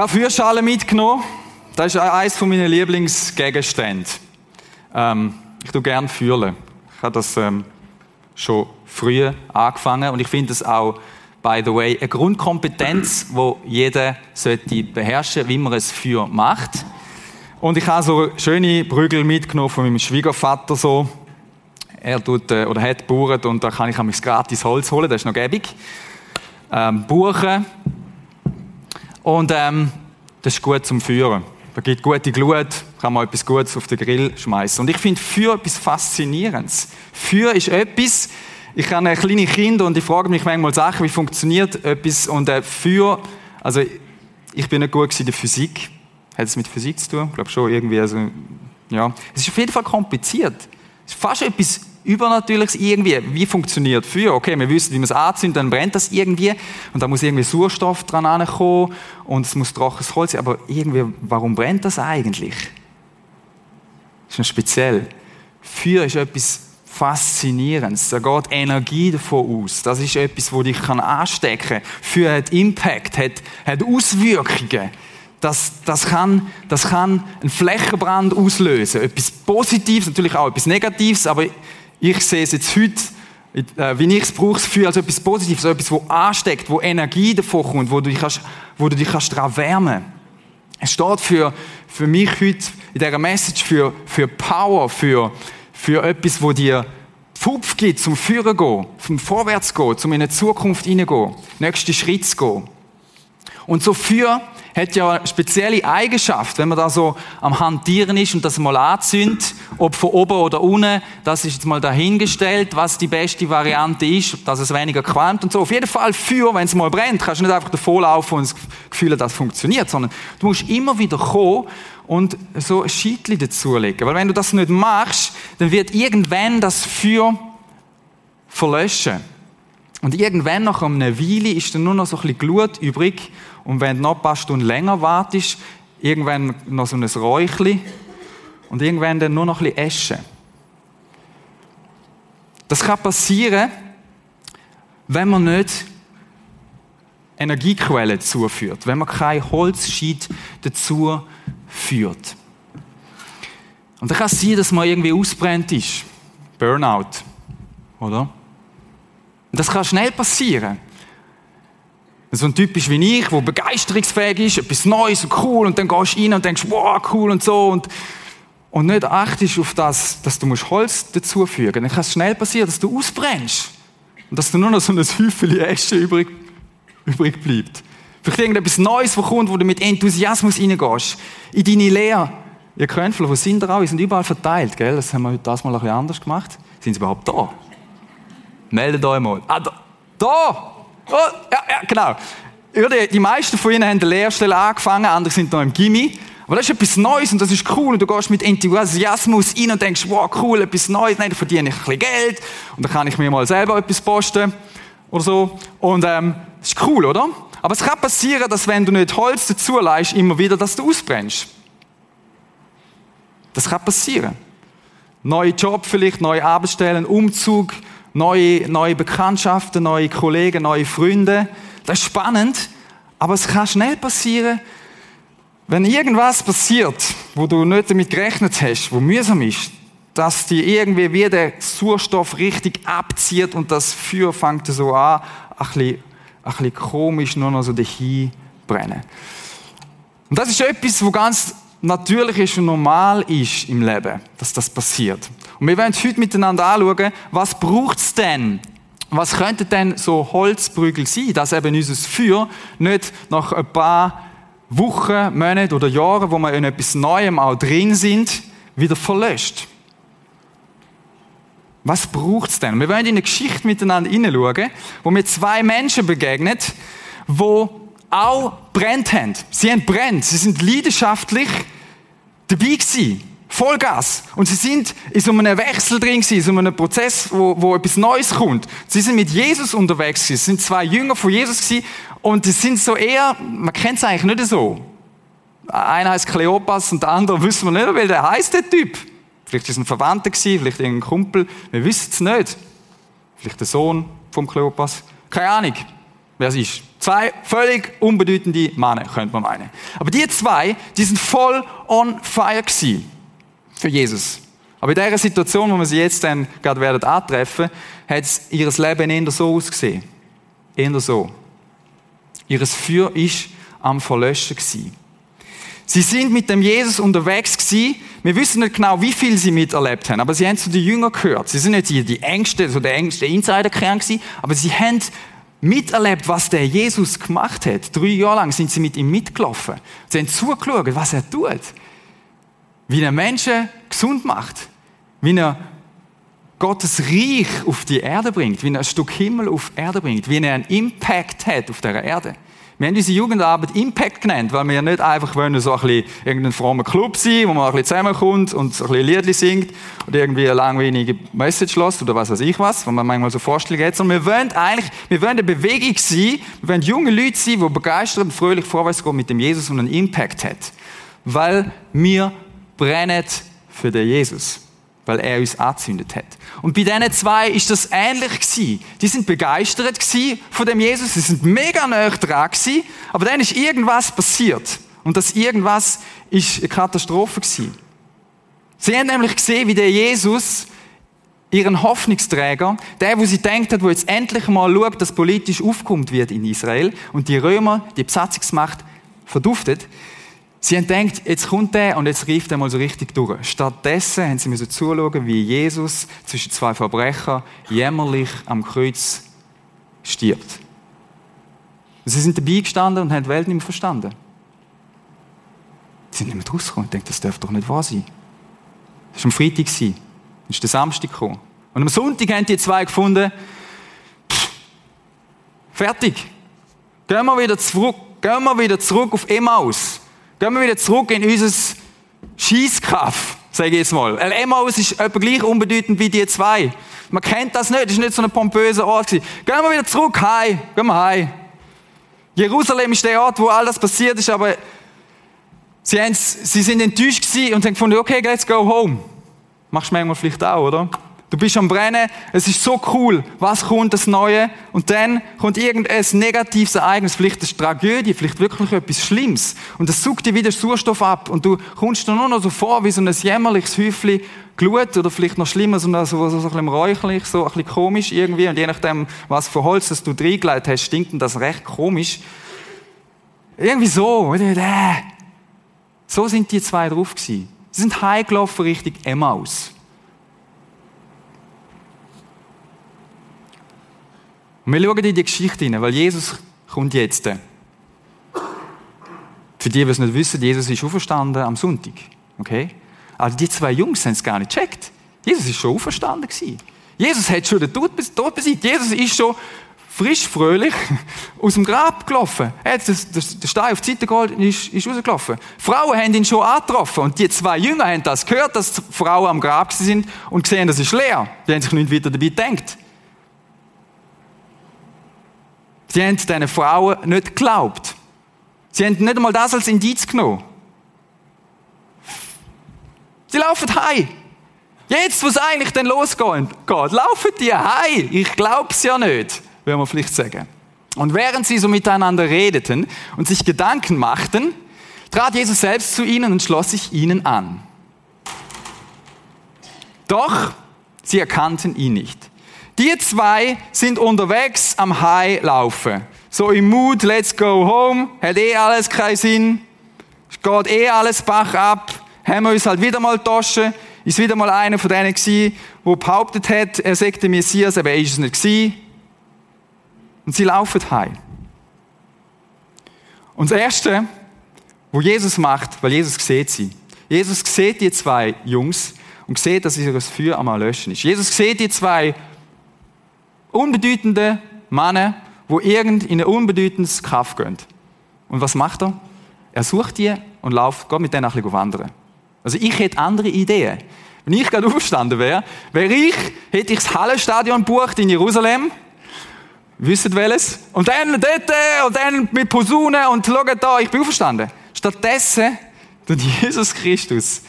habe Feuerschale mitgenommen. Das ist eines meiner Lieblingsgegenstände. Ähm, ich tue gerne fühlen. Ich habe das ähm, schon früh angefangen und ich finde es auch, by the way, eine Grundkompetenz, wo jeder sollte beherrschen, wie man es für macht. Und ich habe so schöne Prügel mitgenommen von meinem Schwiegervater so. Er tut äh, oder hat gebaut und da kann ich mich gratis Holz holen, das ist noch gäbig. Ähm, Buchen. Und ähm, das ist gut zum Führen. Da gibt gute Glut, kann man etwas Gutes auf den Grill schmeißen. Und ich finde Feuer etwas Faszinierendes. Feuer ist etwas, ich habe kleine Kinder und ich frage mich manchmal Sachen, wie funktioniert etwas und äh, Feuer, also ich bin nicht gut in der Physik. Hat es mit Physik zu tun? Ich glaube schon irgendwie, also, ja. Es ist auf jeden Fall kompliziert. Es ist fast etwas Übernatürliches irgendwie. Wie funktioniert Feuer? Okay, wir wissen, wie man es anzündet, dann brennt das irgendwie. Und da muss irgendwie Sauerstoff dran ankommen und es muss trockenes Holz sein. Aber irgendwie, warum brennt das eigentlich? Das ist noch speziell. Feuer ist etwas Faszinierendes. Da geht Energie davon aus. Das ist etwas, wo dich anstecken kann. Feuer hat Impact, hat, hat Auswirkungen. Das, das, kann, das kann einen Flächenbrand auslösen. Etwas Positives, natürlich auch etwas Negatives, aber ich sehe es jetzt heute, äh, wie ich es brauche, für als etwas Positives, als etwas, das ansteckt, wo Energie davon kommt, wo du dich, kannst, wo du dich kannst daran wärmen Es steht für, für mich heute in dieser Message für, für Power, für, für etwas, wo dir Pfupf gibt, zum Führen gehen, zum Vorwärts gehen, zum in eine Zukunft hineingehen, nächste Schritt zu gehen. Und so für hat ja eine spezielle Eigenschaft, wenn man da so am Hantieren ist und das mal anzündet, ob von oben oder unten, das ist jetzt mal dahingestellt, was die beste Variante ist, dass es weniger qualmt und so. Auf jeden Fall für, wenn es mal brennt, kannst du nicht einfach davonlaufen und das Gefühl, das funktioniert, sondern du musst immer wieder kommen und so ein Scheitchen dazulegen. Weil wenn du das nicht machst, dann wird irgendwann das Feuer verlöschen. Und irgendwann nach einer Weile ist dann nur noch so ein bisschen Glut übrig. Und wenn du noch ein paar Stunden länger wartest, irgendwann noch so ein Räuchli. Und irgendwann dann nur noch ein bisschen Esche. Das kann passieren, wenn man nicht Energiequellen zuführt, wenn man kein Holzscheit dazu führt. Und dann kann es sein, dass man irgendwie ausbrennt ist. Burnout. Oder? Und das kann schnell passieren. So ein Typ ist wie ich, der begeisterungsfähig ist, etwas Neues und cool, und dann gehst du rein und denkst, wow, cool und so, und, und nicht achtest auf das, dass du Holz dazufügen musst. Dann kann es schnell passieren, dass du ausbrennst. Und dass du nur noch so ein Häufchen Äste übrig, übrig bleibt. Vielleicht irgendetwas Neues, was kommt, wo du mit Enthusiasmus reingehst. In deine Lehre. Ihr Krönfler, wo sind da auch? Die sind überall verteilt, gell? Das haben wir heute das mal ein bisschen anders gemacht. Sind sie überhaupt da? Meldet euch mal. Ah, da! da. Oh, ja, ja, genau. Die meisten von ihnen haben eine Lehrstelle angefangen, andere sind noch im Gimmi. Aber das ist etwas Neues und das ist cool. Und du gehst mit Enthusiasmus rein und denkst, wow, cool, etwas Neues. Nein, da verdiene ich ein bisschen Geld. Und dann kann ich mir mal selber etwas posten. Oder so. Und, ähm, das ist cool, oder? Aber es kann passieren, dass wenn du nicht Holz dazu leist, immer wieder, dass du ausbrennst. Das kann passieren. Neue Job vielleicht, neue Arbeitsstellen, Umzug, neue, neue Bekanntschaften, neue Kollegen, neue Freunde. Das ist spannend, aber es kann schnell passieren, wenn irgendwas passiert, wo du nicht damit gerechnet hast, wo mühsam ist, dass die irgendwie wie der Sauerstoff richtig abzieht und das Feuer fängt so an, ein bisschen, ein bisschen komisch nur noch so dahin brennen. Und das ist etwas, wo ganz natürlich ist und normal ist im Leben, dass das passiert. Und wir werden heute miteinander anschauen, was braucht es denn? Was könnte denn so Holzbrügel sein, dass eben unser Feuer nicht nach ein paar Wochen, Monaten oder Jahren, wo wir in etwas Neuem auch drin sind, wieder verlöscht? Was braucht es denn? Wir wollen in eine Geschichte miteinander hineinschauen, wo mir zwei Menschen begegnet, wo auch brennt haben. Sie haben brennt, sie sind leidenschaftlich dabei gewesen. Vollgas. Und sie sind in so einem Wechsel drin gewesen, in so einem Prozess, wo, wo etwas Neues kommt. Sie sind mit Jesus unterwegs gewesen. Sie sind zwei Jünger von Jesus gewesen. Und die sind so eher, man kennt es eigentlich nicht so. Einer heißt Kleopas und der andere wissen wir nicht, weil der heißt der Typ. Vielleicht ist es ein Verwandter gewesen, vielleicht irgendein Kumpel. Wir wissen es nicht. Vielleicht der Sohn vom Kleopas. Keine Ahnung, wer es ist. Zwei völlig unbedeutende Männer, könnte man meinen. Aber die zwei, die sind voll on fire gewesen für Jesus. Aber in dieser Situation, wo wir sie jetzt dann gerade werden antreffen, hat ihr Leben eher so ausgesehen. Eher so. Ihres Feuer ist am Verlöschen gewesen. Sie sind mit dem Jesus unterwegs gewesen. Wir wissen nicht genau, wie viel sie miterlebt haben, aber sie haben zu den Jüngern gehört. Sie sind nicht die, die engste, so der engste Insiderkern gewesen, aber sie haben miterlebt, was der Jesus gemacht hat. Drei Jahre lang sind sie mit ihm mitgelaufen. Sie haben zugeschaut, was er tut. Wie er Menschen gesund macht. Wie er Gottes Reich auf die Erde bringt. Wie er ein Stück Himmel auf die Erde bringt. Wie er einen Impact hat auf der Erde. Wir haben unsere Jugendarbeit Impact genannt, weil wir nicht einfach wollen so ein bisschen irgendein frommer Club sein, wo man ein bisschen zusammenkommt und ein bisschen Liedli singt oder irgendwie eine langweilige Message lässt oder was weiß ich was, wo man manchmal so Vorstellungen hat, sondern wir wollen eigentlich, wir wollen eine Bewegung sein, wir wollen junge Leute sein, die begeistert und fröhlich vorwärts gehen mit dem Jesus und einen Impact hat. Weil wir brennen für den Jesus weil er uns angezündet hat. Und bei diesen zwei ist das ähnlich gewesen. Die sind begeistert gewesen von dem Jesus, sie sind mega nah dran gewesen, aber dann ist irgendwas passiert. Und das irgendwas ist eine Katastrophe gewesen. Sie haben nämlich gesehen, wie der Jesus ihren Hoffnungsträger, der, wo sie denkt hat, wo jetzt endlich mal schaut, dass politisch aufkommt wird in Israel und die Römer, die Besatzungsmacht verduftet, Sie haben gedacht, jetzt kommt der und jetzt rief er mal so richtig durch. Stattdessen haben sie müssen zuschauen, wie Jesus zwischen zwei Verbrechern jämmerlich am Kreuz stirbt. sie sind dabei gestanden und haben die Welt nicht mehr verstanden. Sie sind nicht mehr rausgekommen und denken, das darf doch nicht wahr sein. Das war am Freitag, dann ist der Samstag gekommen. Und am Sonntag haben die zwei gefunden, pff, fertig. Gehen wir wieder zurück, gehen wir wieder zurück auf Emmaus. Gehen wir wieder zurück in unser Schießkraft, sage ich jetzt mal. El Emmaus ist etwa gleich unbedeutend wie die zwei. Man kennt das nicht, das ist nicht so ein pompöser Ort. Gehen wir wieder zurück, heim, gehen wir heim. Jerusalem ist der Ort, wo all das passiert ist, aber sie, sie sind enttäuscht gewesen und haben gefunden, okay, let's go home. Machst du manchmal vielleicht auch, oder? Du bist am Brennen, es ist so cool, was kommt das Neue? Und dann kommt irgendein negatives Ereignis, vielleicht eine Tragödie, vielleicht wirklich etwas Schlimmes. Und das sucht dir wieder Sauerstoff ab und du kommst dir nur noch so vor wie so ein jämmerliches Häufchen Glut oder vielleicht noch schlimmer, so, so, so, so ein bisschen räuchlich, so ein bisschen komisch irgendwie. Und je nachdem, was für Holz das du reingelegt hast, stinkt das recht komisch. Irgendwie so. So sind die zwei drauf gewesen. Sie sind heimgelaufen Richtung Emmaus. Und wir schauen in die Geschichte hinein, weil Jesus kommt jetzt. Für die, die es nicht wissen, Jesus ist auferstanden am Sonntag. Okay? Also die zwei Jungs haben es gar nicht gecheckt. Jesus ist schon auferstanden gewesen. Jesus hat schon den Tod, besiegt. Jesus ist schon frisch, fröhlich aus dem Grab gelaufen. Er hat den Stein auf die Seite geholt und ist, ist rausgelaufen. Frauen haben ihn schon angetroffen und die zwei Jünger haben das gehört, dass Frauen am Grab sind und gesehen, das ist leer. Die haben sich nicht weiter dabei gedacht. Sie haben diesen Frauen nicht geglaubt. Sie haben nicht einmal das als Indiz genommen. Sie laufen heim. Jetzt, wo es eigentlich dann losgeht, geht, laufen die heim. Ich glaube es ja nicht, würde man vielleicht sagen. Und während sie so miteinander redeten und sich Gedanken machten, trat Jesus selbst zu ihnen und schloss sich ihnen an. Doch sie erkannten ihn nicht. Die zwei sind unterwegs am High laufen. So im Mut, let's go home, hat eh alles keinen Sinn, geht eh alles Bach ab, haben wir uns halt wieder mal getauscht, ist wieder mal einer von denen gewesen, der behauptet hat, er sei der Messias, aber er ist es nicht gewesen. Und sie laufen heim. Und das Erste, was Jesus macht, weil Jesus sieht sie. Jesus sieht die zwei Jungs und sieht, dass ihr Feuer am Löschen ist. Jesus sieht die zwei unbedeutende Männer, wo irgend in ein unbedeutendes Kaff gehen. Und was macht er? Er sucht die und läuft, geht mit denen ein bisschen wandern. Also ich hätte andere Ideen. Wenn ich gerade aufgestanden wäre, wäre ich, hätte ich das Hallenstadion bucht in Jerusalem. Wisst welches? Und dann dort und dann mit Posaunen und schaut da, ich bin aufgestanden. Stattdessen tut Jesus Christus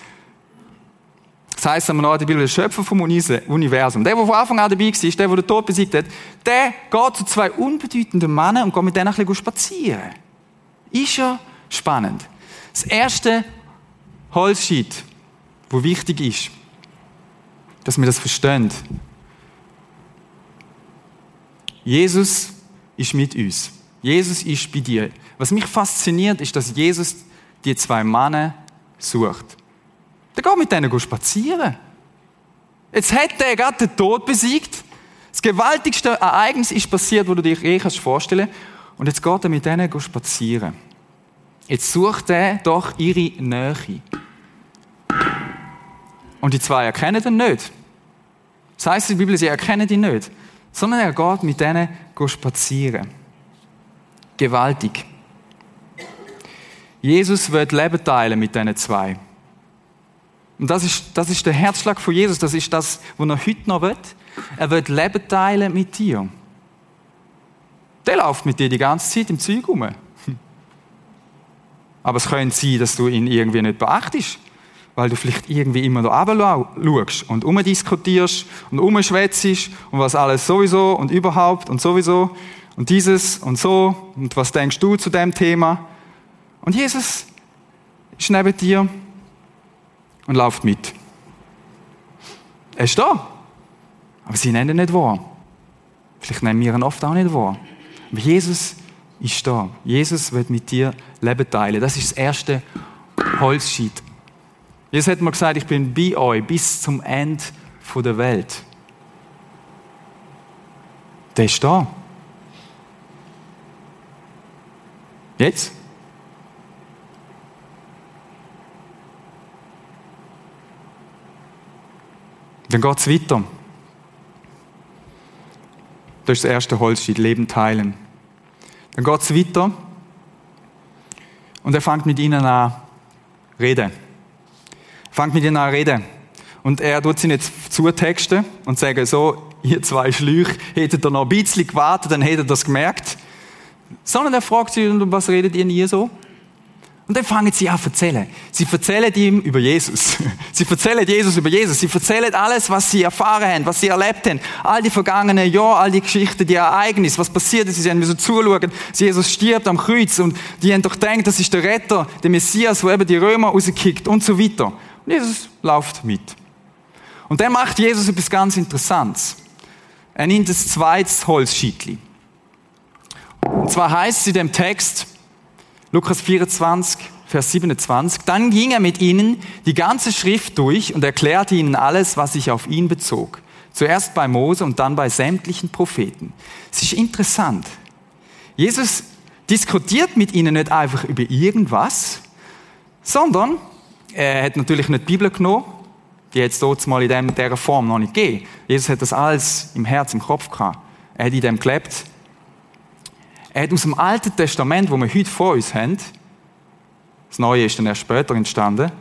Das heisst einmal in der Bibel, der Schöpfer vom Universum. Der, der von Anfang an dabei war, der, der den Tod besiegt hat, der geht zu zwei unbedeutenden Männern und geht mit denen ein bisschen spazieren. Ist ja spannend. Das erste Holzscheit, wo wichtig ist, dass wir das verstehen. Jesus ist mit uns. Jesus ist bei dir. Was mich fasziniert, ist, dass Jesus die zwei Männer sucht. Der geht mit denen spazieren. Jetzt hat er gerade den Tod besiegt. Das gewaltigste Ereignis ist passiert, wo du dir eh vorstellen kannst. Und jetzt geht er mit denen spazieren. Jetzt sucht er doch ihre Nähe. Und die zwei erkennen ihn nicht. Das heißt in der Bibel, sie erkennen ihn nicht. Sondern er geht mit denen spazieren. Gewaltig. Jesus wird Leben teilen mit diesen zwei. Und das ist, das ist der Herzschlag von Jesus. Das ist das, was er heute noch will. Er wird Leben teilen mit dir. Der läuft mit dir die ganze Zeit im Zeug rum. Aber es könnte sein, dass du ihn irgendwie nicht beachtest, weil du vielleicht irgendwie immer da schaust und umdiskutierst und umschwätzt und was alles sowieso und überhaupt und sowieso und dieses und so und was denkst du zu dem Thema. Und Jesus ist neben dir und läuft mit. Er ist da, aber sie nennen ihn nicht wahr. Vielleicht nennen wir ihn oft auch nicht wahr. Aber Jesus ist da. Jesus wird mit dir Leben teilen. Das ist das erste Holzscheit. Jesus hat mir gesagt, ich bin bei euch bis zum Ende der Welt. Der ist da. Jetzt? Dann geht es weiter. Das ist das erste Holzscheit, Leben teilen. Dann geht es weiter und er fängt mit ihnen an reden. Er fängt mit ihnen an reden. Und er tut sie nicht zutexten und sagen so, ihr zwei Schlüch, hättet ihr noch ein bisschen gewartet, dann hättet ihr das gemerkt. Sondern er fragt sie, was redet ihr nie so? Und dann fangen sie an zu erzählen. Sie erzählen ihm über Jesus. Sie erzählen Jesus über Jesus. Sie erzählen alles, was sie erfahren haben, was sie erlebt haben. All die vergangenen Jahre, all die Geschichten, die Ereignisse, was passiert ist. Sie haben so zuschauen. Jesus stirbt am Kreuz und die haben doch gedacht, das ist der Retter, der Messias, wo eben die Römer rauskickt und so weiter. Und Jesus läuft mit. Und dann macht Jesus etwas ganz Interessantes. Er nimmt das zweite Holzschiedli. Und zwar heißt es in dem Text, Lukas 24, Vers 27. Dann ging er mit ihnen die ganze Schrift durch und erklärte ihnen alles, was sich auf ihn bezog. Zuerst bei Mose und dann bei sämtlichen Propheten. Es ist interessant. Jesus diskutiert mit ihnen nicht einfach über irgendwas, sondern er hat natürlich nicht die Bibel genommen, die hat es dort mal in dieser Form noch nicht gegeben. Jesus hat das alles im Herz, im Kopf gehabt. Er hat in dem gelebt er hat aus dem Alten Testament, wo wir heute vor uns haben, das Neue ist dann erst später entstanden,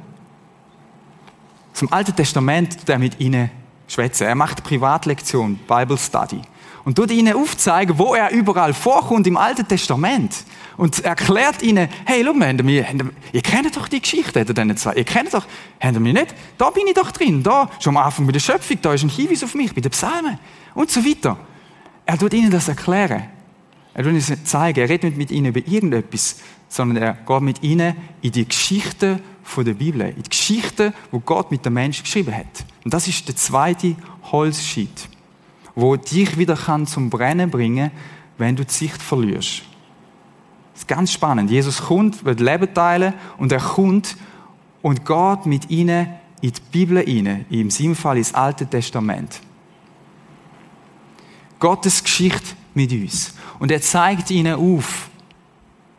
aus dem Alten Testament der mit ihnen schwätzen. Er macht Privatlektion, Bible Study. Und tut ihnen aufzeigen, wo er überall vorkommt im Alten Testament. Und erklärt ihnen, hey, schau mal, wir, ihr kennt doch die Geschichte, ihr kennt doch, habt ihr mich nicht? Da bin ich doch drin, da, schon am Anfang mit der Schöpfung, da ist ein Hinweis auf mich, bei den Psalmen und so weiter. Er tut ihnen das erklären. Er will uns zeigen, er redet nicht mit ihnen über irgendetwas, sondern er geht mit ihnen in die Geschichte der Bibel, in die Geschichte, wo Gott mit dem Menschen geschrieben hat. Und das ist der zweite Holzscheit, wo dich wieder kann zum Brennen bringen, wenn du die Sicht verlierst. Das ist ganz spannend. Jesus kommt, wird Leben teilen und er kommt und geht mit ihnen in die Bibel hinein, im seinem Fall ins Alte Testament. Gottes Geschichte mit uns. Und er zeigt ihnen auf,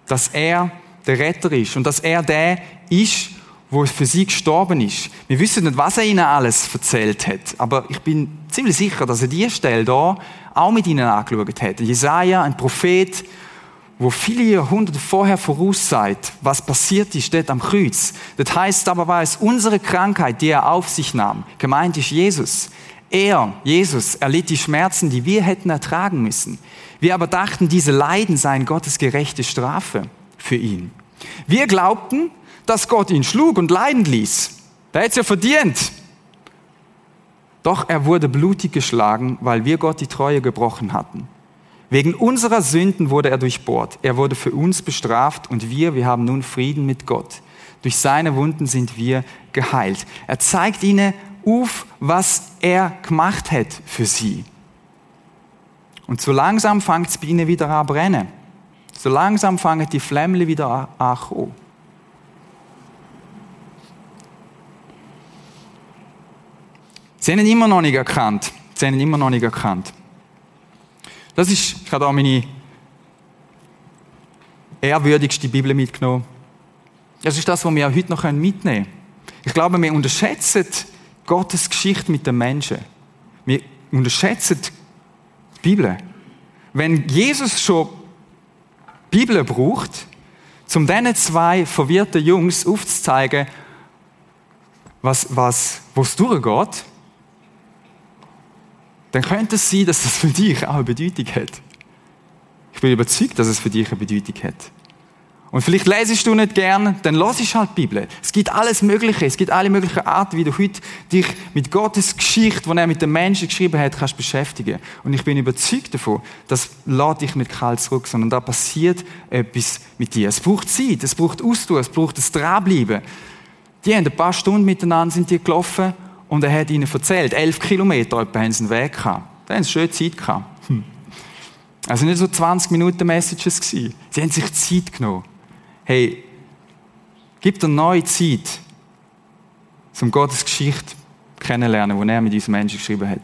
dass er der Retter ist und dass er der ist, wo für sie gestorben ist. Wir wissen nicht, was er ihnen alles erzählt hat, aber ich bin ziemlich sicher, dass er diese Stelle da auch mit ihnen angeschaut hat. Jesaja, ein Prophet, wo viele Jahrhunderte vorher voraussagt, was passiert ist dort am Kreuz. Das heißt aber, war es unsere Krankheit, die er auf sich nahm. Gemeint ist Jesus. Er, Jesus, erlitt die Schmerzen, die wir hätten ertragen müssen. Wir aber dachten, diese Leiden seien Gottes gerechte Strafe für ihn. Wir glaubten, dass Gott ihn schlug und leiden ließ. Da hätte es ja verdient. Doch er wurde blutig geschlagen, weil wir Gott die Treue gebrochen hatten. Wegen unserer Sünden wurde er durchbohrt. Er wurde für uns bestraft und wir, wir haben nun Frieden mit Gott. Durch seine Wunden sind wir geheilt. Er zeigt ihnen auf, was er gemacht hat für sie. Und so langsam fängt es bei ihnen wieder an zu brennen. So langsam fangen die Flämmchen wieder an zu kommen. Sie haben ihn immer noch nicht erkannt. Sie haben ihn immer noch nicht erkannt. Das ist, ich habe da meine ehrwürdigste Bibel mitgenommen. Das ist das, was wir heute noch mitnehmen können. Ich glaube, wir unterschätzen Gottes Geschichte mit den Menschen. Wir unterschätzen die Bibel. Wenn Jesus schon die Bibel braucht, um diesen zwei verwirrten Jungs aufzuzeigen, was, was, wo es durchgeht, dann könnte es sein, dass das für dich auch eine Bedeutung hat. Ich bin überzeugt, dass es für dich eine Bedeutung hat. Und vielleicht lesest du nicht gern, dann lass ich halt die Bibel. Es gibt alles Mögliche. Es gibt alle möglichen Arten, wie du heute dich mit Gottes Geschichte, die er mit den Menschen geschrieben hat, kannst beschäftigen. Und ich bin überzeugt davon, das lädt dich nicht kalt zurück, sondern da passiert etwas mit dir. Es braucht Zeit, es braucht Ausdauer, es braucht das Dranbleiben. Die haben ein paar Stunden miteinander sind die gelaufen und er hat ihnen erzählt, elf Kilometer etwa haben sie einen Weg gehabt. Da haben sie schön Zeit gehabt. Hm. Also nicht so 20 Minuten Messages gewesen. Sie haben sich Zeit genommen. Hey, gib dir neue Zeit, um Gottes Geschichte kennenzulernen, die er mit uns Menschen geschrieben hat.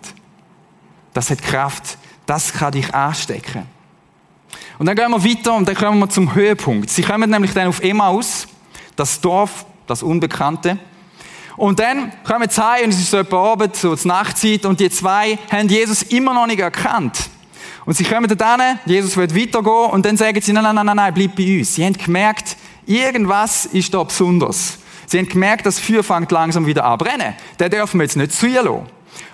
Das hat Kraft. Das kann dich anstecken. Und dann gehen wir weiter und dann kommen wir zum Höhepunkt. Sie kommen nämlich dann auf Emmaus, das Dorf, das Unbekannte. Und dann kommen sie heim und es ist so etwa Abend, so zur Nachtzeit und die zwei haben Jesus immer noch nicht erkannt. Und sie kommen dann hin, Jesus wird weitergehen und dann sagen sie, nein, nein, nein, nein, bleib bei uns. Sie haben gemerkt, irgendwas ist da besonders. Sie haben gemerkt, das Feuer fängt langsam wieder an zu brennen. Den dürfen wir jetzt nicht zuhören.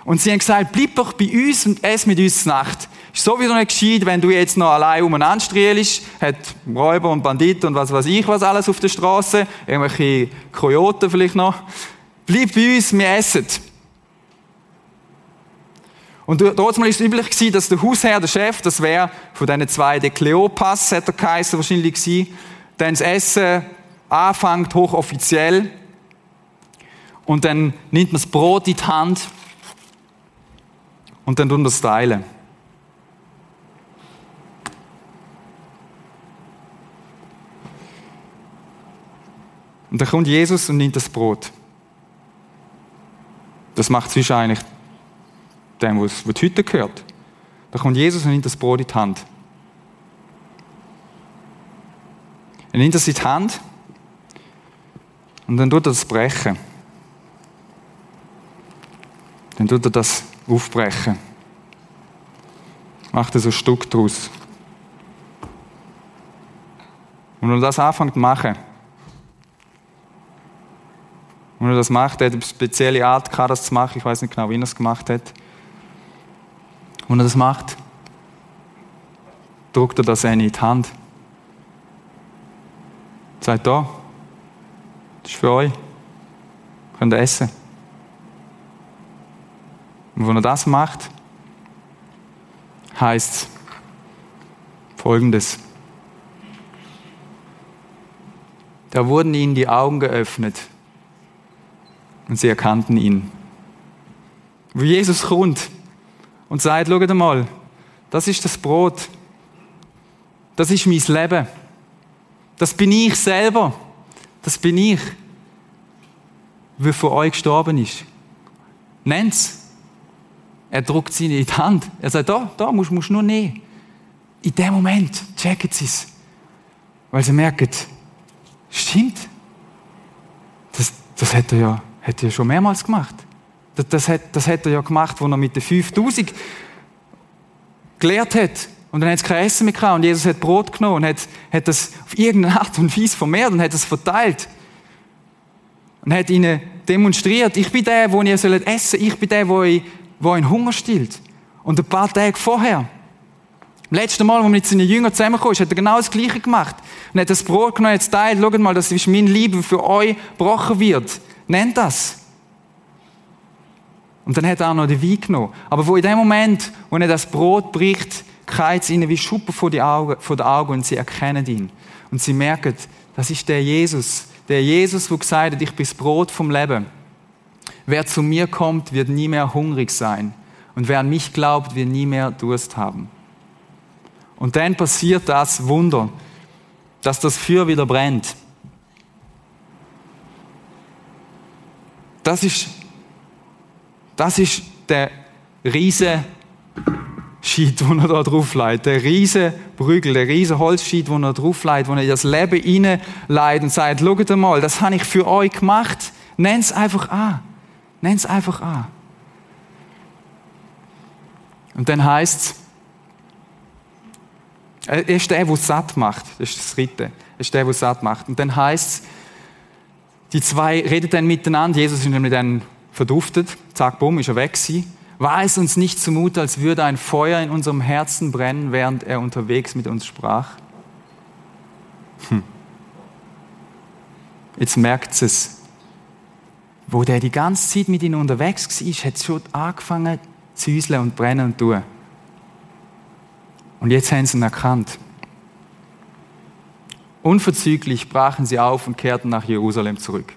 Und sie haben gesagt, bleib doch bei uns und ess mit uns Nacht. Ist sowieso nicht gescheit, wenn du jetzt noch allein umeinander strielst, hat Räuber und Banditen und was weiß ich was alles auf der Straße, irgendwelche Kojoten vielleicht noch. Bleib bei uns, wir essen. Und dort war es üblich dass der Hausherr, der Chef, das wäre von diesen zwei, der Kleopas, hat er geheißen, wahrscheinlich gewesen, dann das Essen anfängt, hochoffiziell. Und dann nimmt man das Brot in die Hand und dann tun das teilen. Und dann kommt Jesus und nimmt das Brot. Das macht es wahrscheinlich dem, was heute gehört. Da kommt Jesus und nimmt das Brot in die Hand. Er nimmt das in die Hand und dann tut er das brechen. Dann tut er das aufbrechen. Macht er so ein Stück draus. Und wenn er das anfängt zu machen, und er das macht, er hat eine spezielle Art gehabt, das zu machen. Ich weiß nicht genau, wie er es gemacht hat. Und er das macht, drückt er das in die Hand. Sagt da, das ist für euch. Könnt ihr essen. Und wenn er das macht, heißt folgendes. Da wurden ihnen die Augen geöffnet und sie erkannten ihn. Wo Jesus kommt und sagt, schaut mal, das ist das Brot. Das ist mein Leben. Das bin ich selber. Das bin ich. Wie für euch gestorben ist. Nennt's. Er drückt sie in die Hand. Er sagt, da, da musst du nur nehmen. In dem Moment checken sie es. Weil sie merken, stimmt. Das, das hat er ja er schon mehrmals gemacht. Das, hat, das hat er ja gemacht, wo er mit den 5000 gelehrt hat. Und dann hat es kein Essen mehr gehabt. Und Jesus hat Brot genommen und hat, hat das auf irgendeine Art und Weise vermehrt und hat es verteilt. Und hat ihnen demonstriert, ich bin der, wo ihr sollt essen Ich bin der, wo, euch, Hunger stillt. Und ein paar Tage vorher, das letzte Mal, wo wir mit seinen Jüngern zusammengekommen hat er genau das Gleiche gemacht. Und hat das Brot genommen hat teilt. Schaut mal, das ist mein Liebe für euch gebrochen wird. Nennt das. Und dann hat er auch noch den Wein genommen. Aber wo in dem Moment, wo er das Brot bricht, kreist ihnen wie Schuppen vor, die Augen, vor den Augen und sie erkennen ihn. Und sie merken, das ist der Jesus. Der Jesus, der gesagt hat, ich bin das Brot vom Leben. Wer zu mir kommt, wird nie mehr hungrig sein. Und wer an mich glaubt, wird nie mehr Durst haben. Und dann passiert das Wunder, dass das Feuer wieder brennt. Das ist, das ist der riese Scheit, den er da drauf leitet. Der riese Brügel, der riese Holzscheit, den er drauf leitet, wo er das Leben hineinleitet und sagt, schaut mal, das habe ich für euch gemacht. Nennt es einfach an. Nennt es einfach an. Und dann heißt es, er ist der, der satt macht. Das ist das Dritte. Er ist der, der satt macht. Und dann heißt es, die zwei reden dann miteinander. Jesus ist nämlich dann verduftet. Zack, bumm, ist er weg gewesen. War es uns nicht zumute, als würde ein Feuer in unserem Herzen brennen, während er unterwegs mit uns sprach? Hm. Jetzt merkt es. Wo der die ganze Zeit mit ihnen unterwegs war, hat es schon angefangen zu säuseln und brennen und tun. Und jetzt haben sie ihn erkannt. Unverzüglich brachen sie auf und kehrten nach Jerusalem zurück.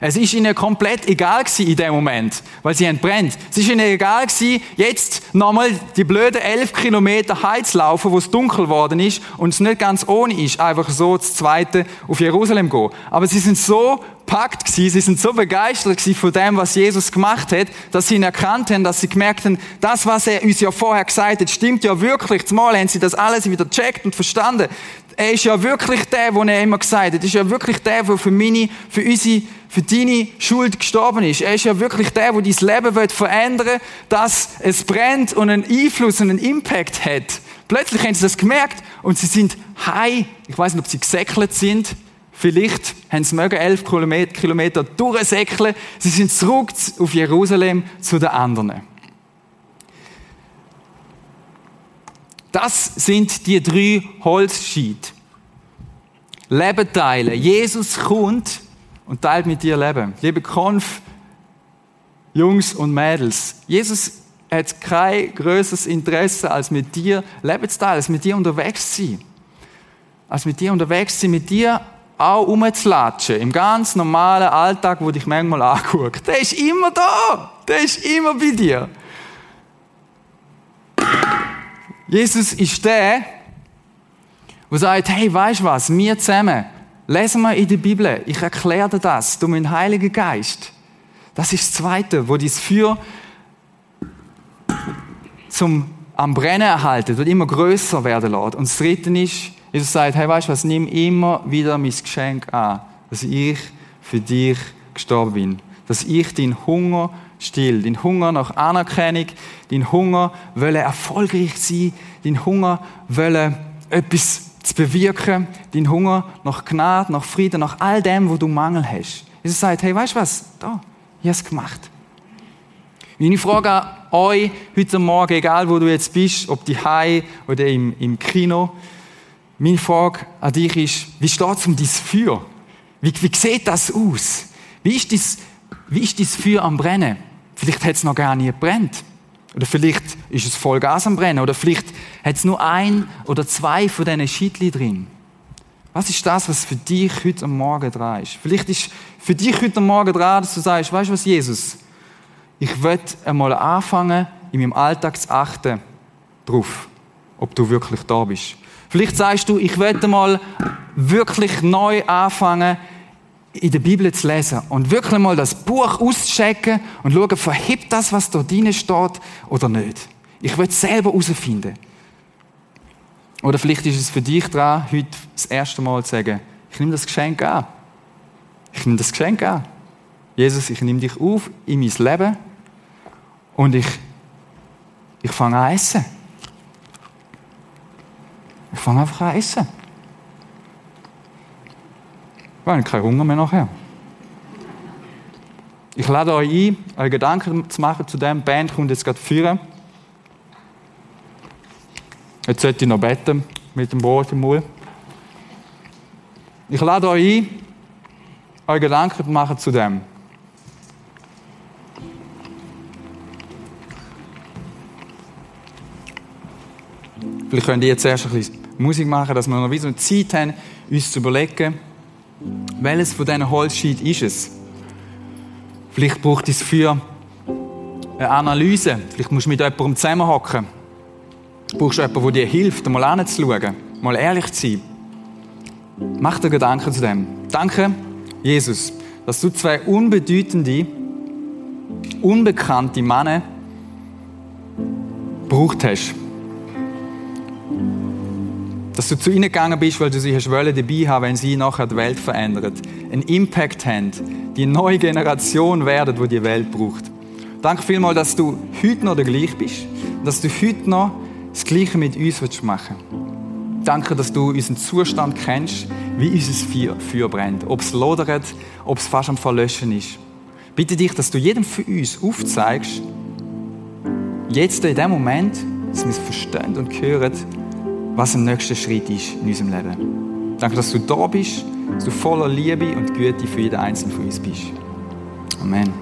Es ist ihnen komplett egal gewesen in dem Moment, weil sie entbrennt. Es ist ihnen egal gewesen, jetzt nochmal die blöden elf Kilometer Heiz laufen, wo es dunkel geworden ist und es nicht ganz ohne ist, einfach so das Zweite auf Jerusalem gehen. Aber sie sind so packt gewesen, sie sind so begeistert gewesen von dem, was Jesus gemacht hat, dass sie ihn erkannt haben, dass sie gemerkt haben, das, was er uns ja vorher gesagt hat, stimmt ja wirklich. Zumal haben sie das alles wieder checkt und verstanden. Er ist ja wirklich der, wo er immer gesagt hat. Er ist ja wirklich der, der für meine, für unsere, für deine Schuld gestorben ist. Er ist ja wirklich der, der dein Leben wird verändern dass es brennt und einen Einfluss und einen Impact hat. Plötzlich haben sie das gemerkt und sie sind high. Ich weiß nicht, ob sie gesäckelt sind. Vielleicht haben sie mögen elf Kilometer durchsäckeln. Sie sind zurück auf Jerusalem zu den anderen. Das sind die drei Holzscheite. Leben teilen. Jesus kommt und teilt mit dir Leben. Liebe Konf, Jungs und Mädels, Jesus hat kein größeres Interesse, als mit dir Leben zu teilen, als mit dir unterwegs zu sein. Als mit dir unterwegs zu sein, mit dir auch rumzulatschen. Im ganz normalen Alltag, wo dich manchmal anguckt. Der ist immer da. Der ist immer bei dir. Jesus ist der, der sagt, hey, weißt du was, wir zusammen, lesen wir in der Bibel, ich erkläre dir das, du mein Heiliger Geist. Das ist das Zweite, wo dieses Feuer zum am Brennen erhalten wird, immer größer werden lässt. Und das Dritte ist, Jesus sagt, hey, weißt du was, nimm immer wieder mein Geschenk an, dass ich für dich gestorben bin, dass ich deinen Hunger still. Dein Hunger nach Anerkennung, dein Hunger wollen erfolgreich sein, dein Hunger wollen etwas zu bewirken, dein Hunger nach Gnade, nach Frieden, nach all dem, wo du Mangel hast. Jesus sagt, hey, weißt du was? Da, ich habe es gemacht. Meine Frage an euch heute Morgen, egal wo du jetzt bist, ob die Hai oder im, im Kino, meine Frage an dich ist, wie steht es um dein Feuer? Wie, wie sieht das aus? Wie ist das, wie ist das Feuer am Brennen? Vielleicht hat es noch gar nie gebrennt. Oder vielleicht ist es voll Gas am Brennen. Oder vielleicht hat es nur ein oder zwei von diesen Schiedli drin. Was ist das, was für dich heute am Morgen dran ist? Vielleicht ist für dich heute am Morgen dran, dass du sagst, weißt du was, Jesus? Ich will einmal anfangen, in meinem Alltag zu achten, darauf, ob du wirklich da bist. Vielleicht sagst du, ich will einmal wirklich neu anfangen, in der Bibel zu lesen und wirklich mal das Buch auszuchecken und schauen, verhebt das, was dort drin steht oder nicht. Ich will es selber herausfinden. Oder vielleicht ist es für dich dran, heute das erste Mal zu sagen, ich nehme das Geschenk an. Ich nehme das Geschenk an. Jesus, ich nehme dich auf in mein Leben und ich, ich fange an essen fange einfach an essen. Weil ich keinen Hunger mehr nachher. Ich lade euch ein, euch Gedanken zu machen zu dem. Die Band kommt jetzt gerade führen. Jetzt sollte ich noch beten mit dem Brot im Mund. Ich lade euch ein, euch Gedanken zu machen zu dem. Vielleicht könnt ihr jetzt erst ein bisschen Musik machen, dass wir noch wie eine Zeit haben, uns zu überlegen, welches von diesen Holzscheiten ist es. Vielleicht braucht es für eine Analyse. Vielleicht musst du mit jemandem zusammenhocken. Du brauchst jemanden, der dir hilft, mal anzuschauen, mal ehrlich zu sein. Mach dir Gedanken zu dem. Danke, Jesus, dass du zwei unbedeutende, unbekannte Männer gebraucht hast. Dass du zu ihnen gegangen bist, weil du sie hast wollen, dabei haben, wenn sie nachher die Welt verändern. Einen Impact haben, die neue Generation werden, die die Welt braucht. Danke vielmals, dass du heute noch der gleiche bist. Dass du heute noch das Gleiche mit uns machen willst. Danke, dass du unseren Zustand kennst, wie unser Feuer, Feuer brennt. Ob es lodert, ob es fast am Verlöschen ist. Bitte dich, dass du jedem von uns aufzeigst, jetzt in dem Moment, dass wir es verstehen und hören, was der nächste Schritt ist in unserem Leben. Danke, dass du da bist, dass du voller Liebe und Güte für jeden Einzelnen von uns bist. Amen.